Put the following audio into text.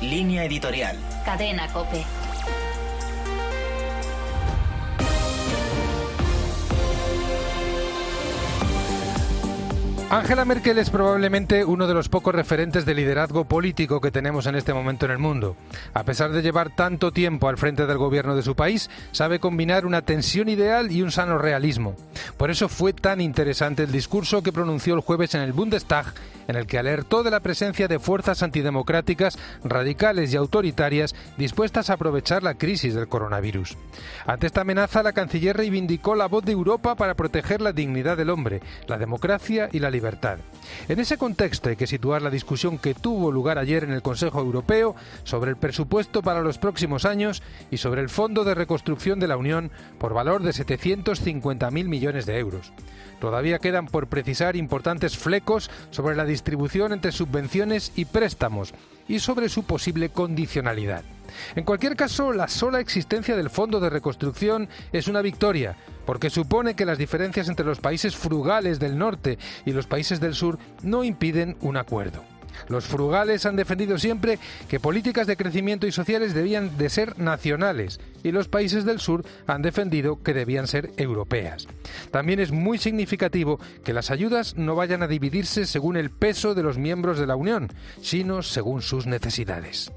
Línea editorial. Cadena Cope. Angela Merkel es probablemente uno de los pocos referentes de liderazgo político que tenemos en este momento en el mundo. A pesar de llevar tanto tiempo al frente del gobierno de su país, sabe combinar una tensión ideal y un sano realismo. Por eso fue tan interesante el discurso que pronunció el jueves en el Bundestag, en el que alertó de la presencia de fuerzas antidemocráticas, radicales y autoritarias dispuestas a aprovechar la crisis del coronavirus. Ante esta amenaza, la canciller reivindicó la voz de Europa para proteger la dignidad del hombre, la democracia y la libertad. En ese contexto hay que situar la discusión que tuvo lugar ayer en el Consejo Europeo sobre el presupuesto para los próximos años y sobre el Fondo de Reconstrucción de la Unión por valor de 750.000 millones de euros. Todavía quedan por precisar importantes flecos sobre la distribución entre subvenciones y préstamos y sobre su posible condicionalidad. En cualquier caso, la sola existencia del Fondo de Reconstrucción es una victoria, porque supone que las diferencias entre los países frugales del norte y los países del sur no impiden un acuerdo. Los frugales han defendido siempre que políticas de crecimiento y sociales debían de ser nacionales y los países del sur han defendido que debían ser europeas. También es muy significativo que las ayudas no vayan a dividirse según el peso de los miembros de la Unión, sino según sus necesidades.